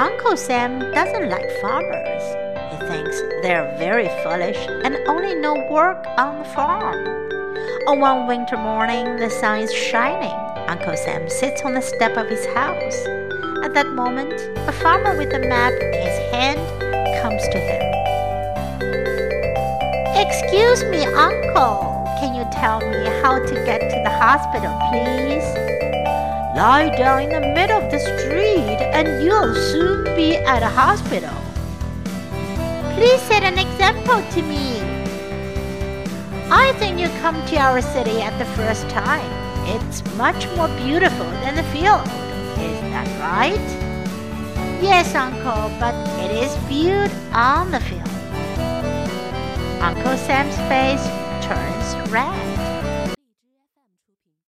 Uncle Sam doesn't like farmers. He thinks they're very foolish and only know work on the farm. On one winter morning, the sun is shining. Uncle Sam sits on the step of his house. At that moment, a farmer with a map in his hand comes to him. Excuse me, Uncle. Can you tell me how to get to the hospital, please? Lie down in the middle of the street you'll soon be at a hospital. Please set an example to me. I think you come to our city at the first time. It's much more beautiful than the field. Is that right? Yes, Uncle, but it is viewed on the field. Uncle Sam's face turns red.